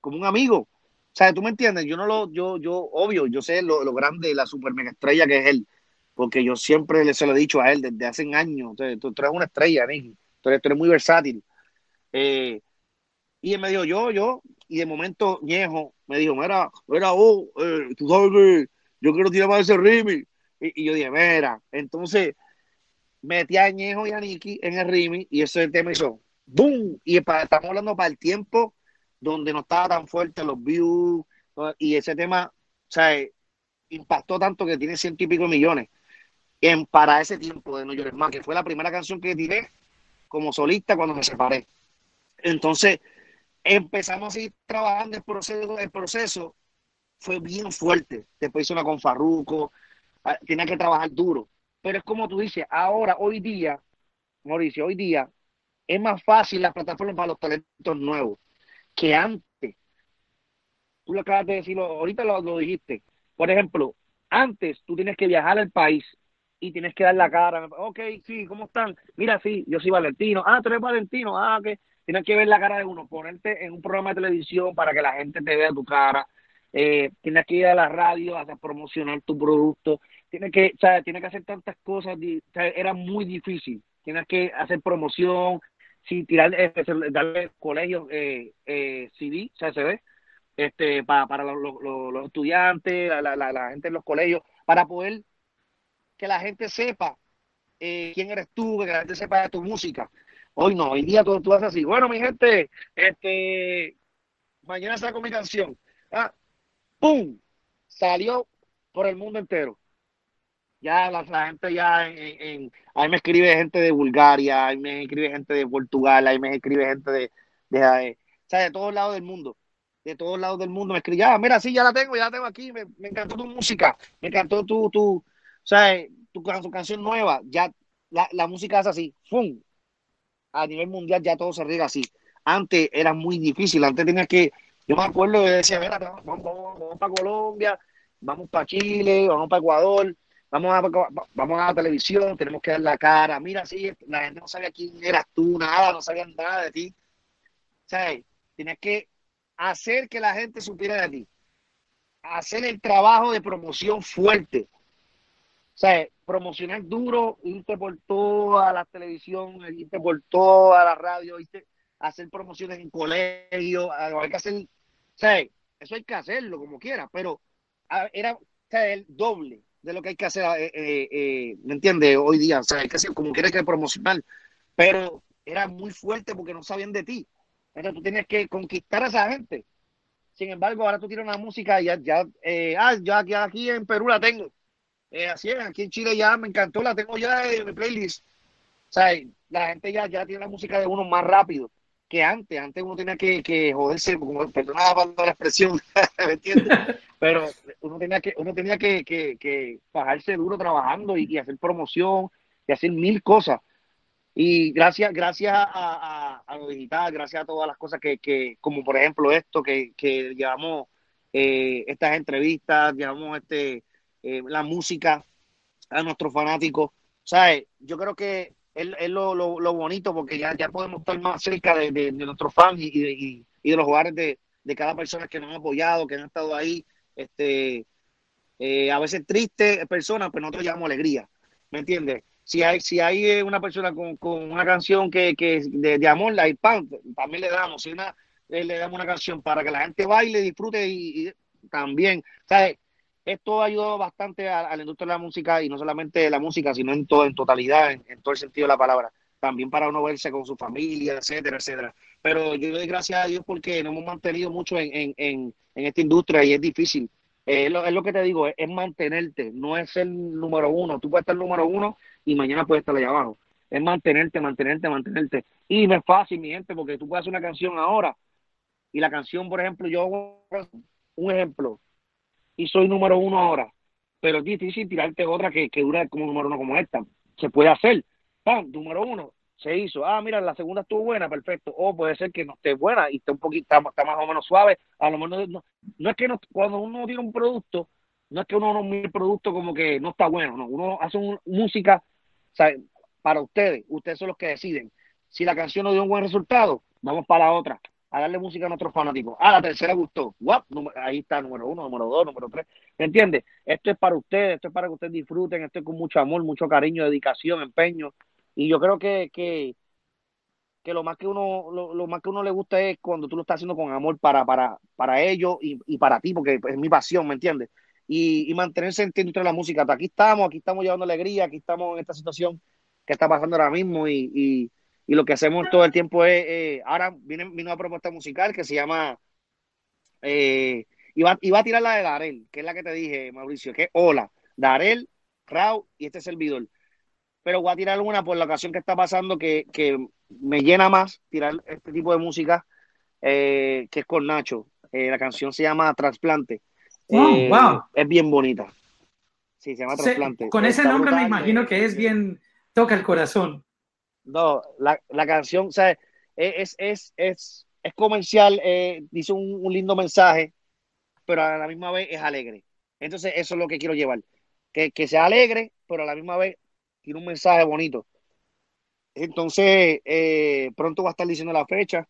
como un amigo. O sea, tú me entiendes, yo no lo, yo, yo, obvio, yo sé lo, lo grande, la super mega estrella que es él. porque yo siempre se lo he dicho a él desde hace años, tú, eres una estrella, Nicky, tú eres, muy versátil. Eh, y él me dijo, yo, yo, y de momento Ñejo me dijo, mira, mira, oh, eh, tú sabes que yo quiero tirar más ese Rimi. Y, yo dije, mira, entonces metí a Ñejo y a Nicky en el Rimi y ese tema hizo, ¡boom! Y estamos hablando para el tiempo donde no estaba tan fuerte los views y ese tema, o sea, impactó tanto que tiene ciento y pico millones en, para ese tiempo de New York más, que fue la primera canción que tiré como solista cuando me separé. Entonces, empezamos a ir trabajando el proceso, el proceso fue bien fuerte. Después hice una con Farruco, ah, tenía que trabajar duro. Pero es como tú dices, ahora, hoy día, Mauricio, hoy día es más fácil la plataforma para los talentos nuevos que antes. Tú lo acabas de decirlo, ahorita lo, lo dijiste. Por ejemplo, antes tú tienes que viajar al país y tienes que dar la cara. Ok, sí, ¿cómo están? Mira, sí, yo soy Valentino. Ah, tú eres Valentino. Ah, que tienes que ver la cara de uno, ponerte en un programa de televisión para que la gente te vea tu cara. Eh, tienes que ir a la radio a promocionar tu producto. Tienes que, o sea, tienes que hacer tantas cosas. era muy difícil. Tienes que hacer promoción, sí, tirar, darle colegios eh, eh, CD, CCD, este, para, para los, los, estudiantes, la, la, la gente en los colegios, para poder que la gente sepa eh, quién eres tú, que la gente sepa de tu música. Hoy no, hoy día tú, tú haces así. Bueno, mi gente, este, mañana saco mi canción. Ah, ¡Pum! Salió por el mundo entero. Ya la, gente ya ahí me escribe gente de Bulgaria, ahí me escribe gente de Portugal, ahí me escribe gente de, de, de, de todos lados del mundo de todos lados del mundo me escribe, ah, mira, sí, ya la tengo, ya la tengo aquí, me, encantó tu música, me encantó tu, tu, o sea, tu, tu canción nueva, ya la, la música es así, ¡fum! A nivel mundial ya todo se riega así. Antes era muy difícil, antes tenías que, yo me acuerdo de decía, mira, vamos, vamos, para Colombia, vamos para Chile, vamos para Ecuador, vamos a, vamos a la televisión, tenemos que dar la cara, mira, sí, la gente no sabía quién eras tú, nada, no sabían nada de ti. O sea, tienes que hacer que la gente supiera de ti, hacer el trabajo de promoción fuerte, sea, promocionar duro, irte por toda la televisión, irte por toda la radio, irte hacer promociones en colegio, hay que hacer, o sea, eso hay que hacerlo como quiera, pero era el doble de lo que hay que hacer, eh, eh, eh, ¿me entiendes? Hoy día, o sea, hay que hacer como quiera que promocionar, pero era muy fuerte porque no sabían de ti. Entonces tú tienes que conquistar a esa gente. Sin embargo, ahora tú tienes una música y ya, ya, ah, yo aquí, aquí en Perú la tengo eh, así es, aquí en Chile ya me encantó, la tengo ya en mi playlist. O sea, la gente ya, ya tiene la música de uno más rápido que antes. Antes uno tenía que, que joderse, como, la expresión, ¿me entiendes? Pero uno tenía que, uno tenía que, que, que bajarse duro trabajando y, hacer promoción y hacer mil cosas. Y gracias, gracias a, a, lo digital, gracias a todas las cosas que, que como por ejemplo esto, que, que llevamos eh, estas entrevistas, llevamos este eh, la música a nuestros fanáticos. ¿Sabes? Yo creo que es, lo, bonito porque ya, podemos estar más cerca de, nuestros fans y, de los hogares de, cada persona que nos ha apoyado, que han estado ahí. Este, eh, a veces tristes personas, pero nosotros llamamos alegría. ¿Me entiendes? Si hay, si hay eh, una persona con, con una canción que, que de, de, amor, la pan, también le damos. Si una, le damos una canción para que la gente baile, disfrute y, y también. ¿Sabes? Esto ha ayudado bastante a, la industria de la música y no solamente la música, sino en todo, en totalidad, en, todo el sentido de la palabra. También para uno verse con su familia, etcétera, etcétera. Pero yo doy gracias a Dios porque nos hemos mantenido mucho en, en, en, esta industria y es difícil. Eh, es, lo, que te digo, es, mantenerte, no es el número uno. Tú puedes estar el número uno y mañana puedes estar allá abajo. Es mantenerte, mantenerte, mantenerte. Y no es fácil, mi gente, porque tú puedes hacer una canción ahora y la canción, por ejemplo, yo un ejemplo, y soy número uno ahora. Pero es difícil tirarte otra que, que dura como número uno como esta. Se puede hacer. ¡Pam! Número uno. Se hizo. Ah, mira, la segunda estuvo buena, perfecto. O puede ser que no esté buena y esté un poquito, está, más o menos suave. A lo mejor no, no, es que no, cuando uno tiene un producto, no es que uno no mire el producto como que no está bueno, no. Uno hace música para ustedes. Ustedes son los que deciden. Si la canción no dio un buen resultado, vamos para la otra a darle música a nuestros fanáticos. Ah, la tercera gustó. Guap, ahí está, número uno, número dos, número tres. ¿Me entiendes? Esto es para ustedes, esto es para que ustedes disfruten, esto es con mucho amor, mucho cariño, dedicación, empeño. Y yo creo que, que, que lo más que uno, lo, más que uno le gusta es cuando tú lo estás haciendo con amor para, para, para ellos y, y para ti, porque es mi pasión, ¿me entiendes? Y, y mantenerse en de la música. Aquí estamos, aquí estamos llevando alegría, aquí estamos en esta situación que está pasando ahora mismo y, y y lo que hacemos todo el tiempo es, eh, ahora viene mi nueva propuesta musical que se llama, eh, iba, a tirar la de Darel, que es la que te dije, Mauricio, que es Hola, Darel, Rau y este servidor. Pero voy a tirar una por la ocasión que está pasando que, me llena más tirar este tipo de música, eh, que es con Nacho. la canción se llama Trasplante. wow. Es bien bonita. Sí, se llama Trasplante. con ese nombre me imagino que es bien, toca el corazón. No, la, la canción, o sea, es, es, es, es comercial, eh, dice un, lindo mensaje, pero a la misma vez es alegre. Entonces, eso es lo que quiero llevar. Que, que sea alegre, pero a la misma vez tiene un mensaje bonito. Entonces, eh, pronto va a estar diciendo la fecha.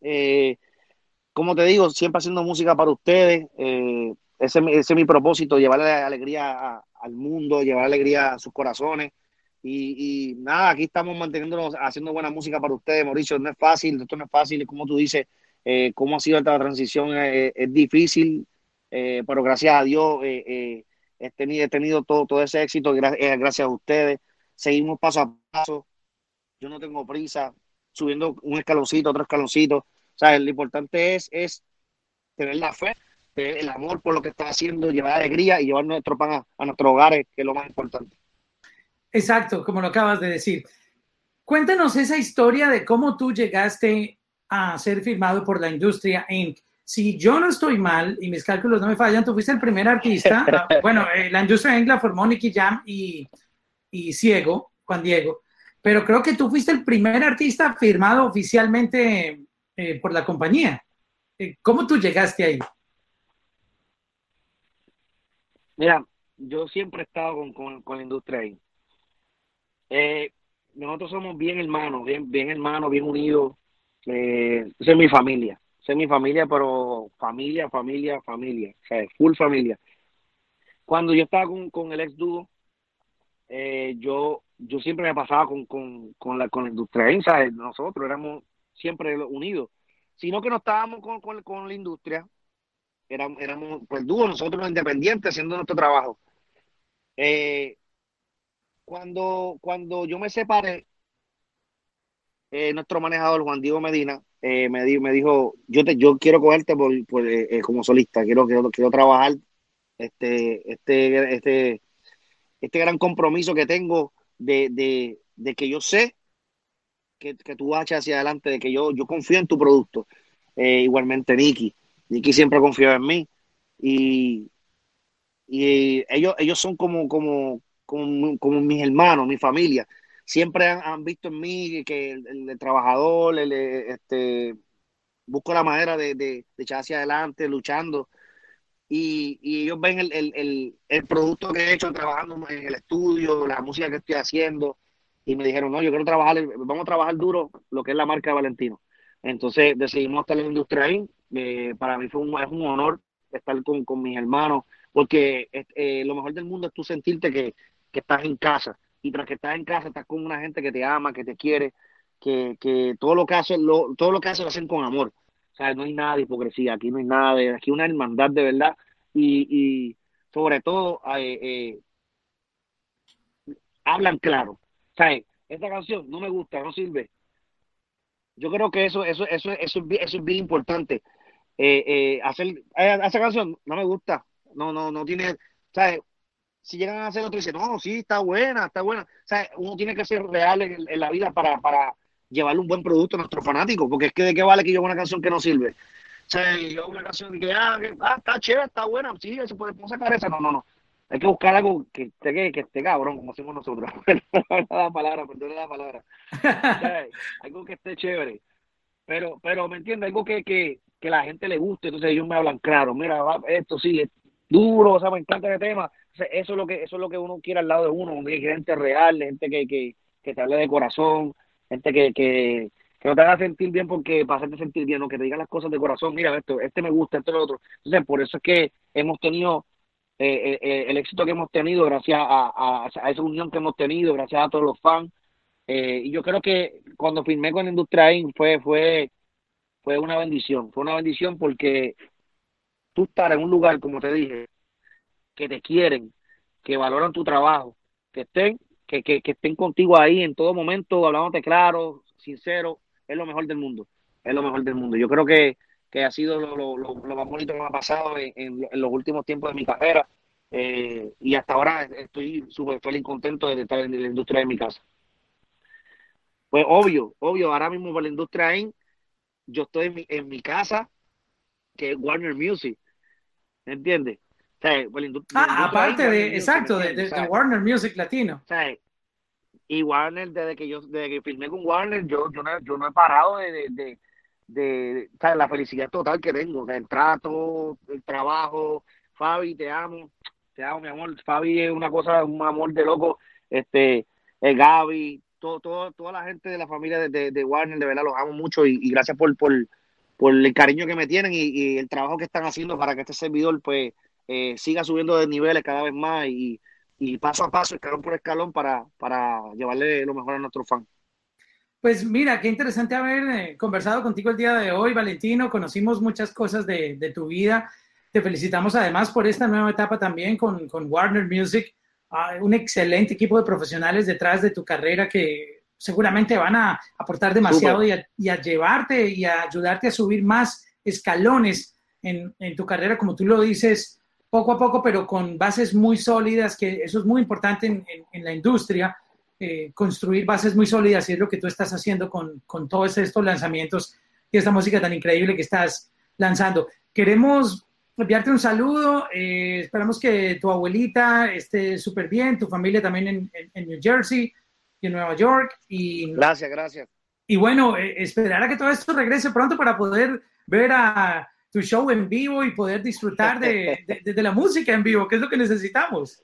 Eh, como te digo, siempre haciendo música para ustedes. ese, ese, es mi propósito, llevarle alegría al mundo, llevar alegría a sus corazones. Y, nada, aquí estamos manteniéndonos, haciendo buena música para ustedes, Mauricio. No es fácil, esto no es fácil, como tú dices, eh, cómo ha sido esta transición, eh, es difícil, eh, pero gracias a Dios he tenido, he, tenido, todo, todo ese éxito gracias a ustedes. Seguimos paso a paso, yo no tengo prisa, subiendo un escaloncito, otro escaloncito. O sea, lo importante es, es tener la fe, tener el amor por lo que está haciendo, llevar alegría y llevar nuestro pan a nuestros hogares, que es lo más importante. Exacto, como lo acabas de decir. Cuéntanos esa historia de cómo tú llegaste a ser firmado por la industria Inc. Si yo no estoy mal y mis cálculos no me fallan, tú fuiste el primer artista. Bueno, eh, la industria Inc. la formó Nicky Jam y, Ciego, Juan Diego. Pero creo que tú fuiste el primer artista firmado oficialmente eh, por la compañía. Eh, ¿Cómo tú llegaste ahí? Mira, yo siempre he estado con, con la industria Inc eh, nosotros somos bien hermanos, bien, bien hermanos, bien unidos. Eh, es mi familia, esa es mi familia, pero familia, familia, familia, o sea, full familia. Cuando yo estaba con, con el ex dúo, eh, yo yo siempre me pasaba con, con, con la con la industria, ¿sabes? nosotros éramos siempre unidos, sino que no estábamos con, con, con la industria, éramos, éramos pues dúo, nosotros independientes haciendo nuestro trabajo. Eh, cuando, cuando yo me separé, eh, nuestro manejador Juan Diego Medina eh, me, dijo, me dijo, yo te, yo quiero cogerte por, eh, como solista, quiero, quiero, quiero trabajar este, este, este, este gran compromiso que tengo de, que yo sé que, tú vas hacia adelante, de que yo, yo confío en tu producto. igualmente Nicky, Nicky siempre confió en mí y, y ellos, ellos son como, como, como, mis hermanos, mi familia. Siempre han, visto en mí que el, trabajador, el, este, busco la manera de, de, echar hacia adelante, luchando. Y, ellos ven el, producto que he hecho trabajando en el estudio, la música que estoy haciendo, y me dijeron, no, yo quiero trabajar, vamos a trabajar duro lo que es la marca de Valentino. Entonces decidimos estar en la industria ahí. Eh, para mí fue un, es un honor estar con, con mis hermanos, porque eh, lo mejor del mundo es tú sentirte que, que estás en casa. Y tras que estás en casa, estás con una gente que te ama, que te quiere, que, que todo lo que hacen, lo, todo lo que hacen lo hacen con amor. O sea, no hay nada de hipocresía, aquí no hay nada de, aquí una hermandad de verdad. Y, y sobre todo, eh, hablan claro. ¿Sabes? Esta canción no me gusta, no sirve. Yo creo que eso, eso, eso, eso, eso es bien importante. Eh, eh hacer esa canción no me gusta, no, no, no tiene, ¿sabes? Si llegan a hacer otro, dicen, no, sí, está buena, está buena. O sea, uno tiene que ser real en, la vida para, para llevarle un buen producto a nuestros fanáticos, porque es que de qué vale que yo haga una canción que no sirve. O sea, yo hago una canción que, ah, ah está chévere, está buena, sí, se puede sacar esa. No, no, no. Hay que buscar algo que esté, que esté cabrón, como hacemos nosotros. la palabra, perdón la palabra. algo que esté chévere. Pero, pero, ¿me entiendes? Algo que, que, que la gente le guste. Entonces ellos me hablan claro. Mira, esto sí, duro, o sea, me encanta el tema eso es lo que eso es lo que uno quiere al lado de uno, gente real, gente que, que, que te hable de corazón, gente que, que, que no te haga sentir bien porque para hacerte sentir bien, o que te digan las cosas de corazón, mira, esto, este me gusta, esto es lo otro. Entonces, por eso es que hemos tenido eh, eh, eh, el éxito que hemos tenido gracias a, a, esa unión que hemos tenido, gracias a todos los fans. y yo creo que cuando firmé con Industria Inc. fue, fue, fue una bendición, fue una bendición porque estar en un lugar, como te dije, que te quieren, que valoran tu trabajo, que estén, que, que, que estén contigo ahí en todo momento, hablándote claro, sincero, es lo mejor del mundo, es lo mejor del mundo. Yo creo que, que ha sido lo, lo, lo, más bonito que me ha pasado en, los últimos tiempos de mi carrera eh, y hasta ahora estoy súper feliz y contento de estar en la industria de mi casa. Pues obvio, obvio, ahora mismo por la industria en, yo estoy en mi, en mi casa, que es Warner Music, ¿me entiendes? ah, aparte de, exacto, de, Warner Music Latino. y Warner, desde que yo desde que filmé con Warner, yo, yo, no, yo no he parado de, de, de, la felicidad total que tengo, el trato, el trabajo. Fabi, te amo, te amo, mi amor. Fabi es una cosa, un amor de loco. Este, el Gaby, todo, todo, toda la gente de la familia de, de, Warner, de verdad los amo mucho y, gracias por, por, por, el cariño que me tienen y, y, el trabajo que están haciendo para que este servidor, pues, eh, siga subiendo de niveles cada vez más y, paso a paso, escalón por escalón, para, para llevarle lo mejor a nuestros fans. Pues mira, qué interesante haber eh, conversado contigo el día de hoy, Valentino. Conocimos muchas cosas de, tu vida. Te felicitamos además por esta nueva etapa también con, Warner Music. Ah, un excelente equipo de profesionales detrás de tu carrera que seguramente van a aportar demasiado y a, llevarte y a ayudarte a subir más escalones en, en tu carrera, como tú lo dices, poco a poco, pero con bases muy sólidas, que eso es muy importante en, la industria, eh, construir bases muy sólidas y es lo que tú estás haciendo con, todos estos lanzamientos y esta música tan increíble que estás lanzando. Queremos enviarte un saludo, eh, esperamos que tu abuelita esté súper bien, tu familia también en, New Jersey y en Nueva York. Y, gracias, gracias. Y bueno, eh, esperar a que todo esto regrese pronto para poder ver a tu show en vivo y poder disfrutar de, de, la música en vivo, que es lo que necesitamos.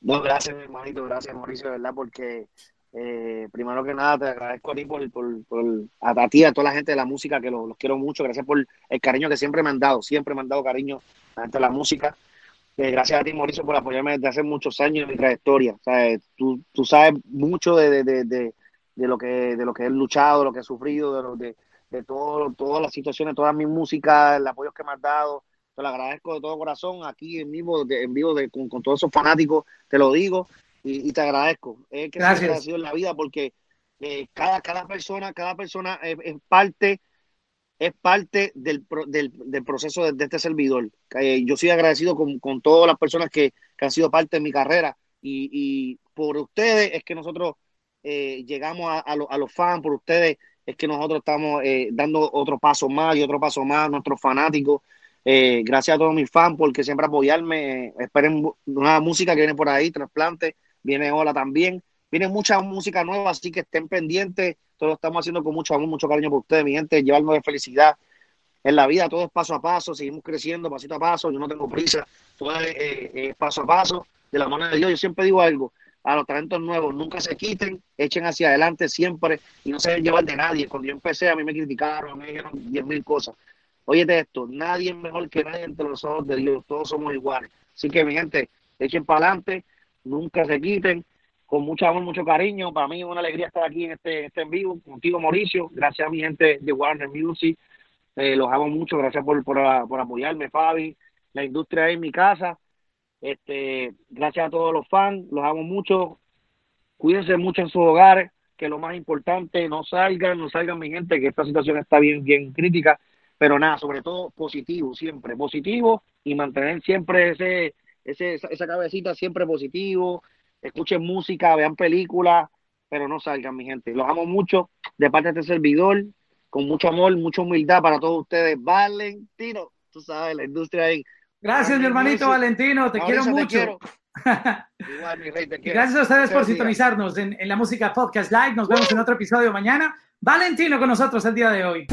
No, gracias, hermanito, gracias, Mauricio, de verdad, porque eh, primero que nada te agradezco a ti por, por, por, a ti, a toda la gente de la música, que los, quiero mucho, gracias por el cariño que siempre me han dado, siempre me han dado cariño a la gente de la música. Eh, gracias a ti, Mauricio, por apoyarme desde hace muchos años en mi trayectoria. O tú, tú sabes mucho de, de, de, de, lo que, de lo que he luchado, de lo que he sufrido, de lo, de, de todo, todas las situaciones, toda mi música, el apoyo que me has dado. Te lo agradezco de todo corazón aquí en vivo, en vivo con, todos esos fanáticos, te lo digo y, te agradezco. Es que Gracias. sido en la vida porque eh, cada, cada persona, cada persona es, parte es parte del, del, del proceso de, este servidor. Eh, yo soy agradecido con, con todas las personas que, que, han sido parte de mi carrera y, y por ustedes es que nosotros eh, llegamos a, a los fans, por ustedes es que nosotros estamos eh, dando otro paso más y otro paso más a nuestros fanáticos. Eh, gracias a todos mis fans porque siempre apoyarme. Eh, esperen una música que viene por ahí, trasplante, viene Hola también. Viene mucha música nueva, así que estén pendientes. Todo lo estamos haciendo con mucho amor, mucho cariño por ustedes, mi gente, llevarnos de felicidad. En la vida todo es paso a paso, seguimos creciendo pasito a paso, yo no tengo prisa, todo es paso a paso, de la mano de Dios. Yo siempre digo algo, a los talentos nuevos, nunca se quiten, echen hacia adelante siempre y no se dejen llevar de nadie. Cuando yo empecé, a mí me criticaron, me dijeron diez mil cosas. Óyete esto, nadie es mejor que nadie entre los ojos de Dios, todos somos iguales. Así que, mi gente, echen para adelante, nunca se quiten, con mucho amor, mucho cariño. Para mí es una alegría estar aquí en este, este en vivo contigo, Mauricio. Gracias a mi gente de Warner Music. Eh, los amo mucho, gracias por, por, por apoyarme, Fabi. La industria es mi casa este, gracias a todos los fans, los amo mucho. Cuídense mucho en sus hogares, que lo más importante, no salgan, no salgan mi gente, que esta situación está bien, bien crítica, pero nada, sobre todo positivo, siempre positivo y mantener siempre ese, ese esa, cabecita siempre positivo. Escuchen música, vean películas, pero no salgan mi gente. Los amo mucho de parte de este servidor, con mucho amor, mucha humildad para todos ustedes. Valentino, tú sabes, la industria ahí Gracias, mi hermanito Valentino, te quiero mucho. Gracias a ustedes por sintonizarnos en, en la música podcast live. Nos vemos en otro episodio mañana. Valentino con nosotros el día de hoy.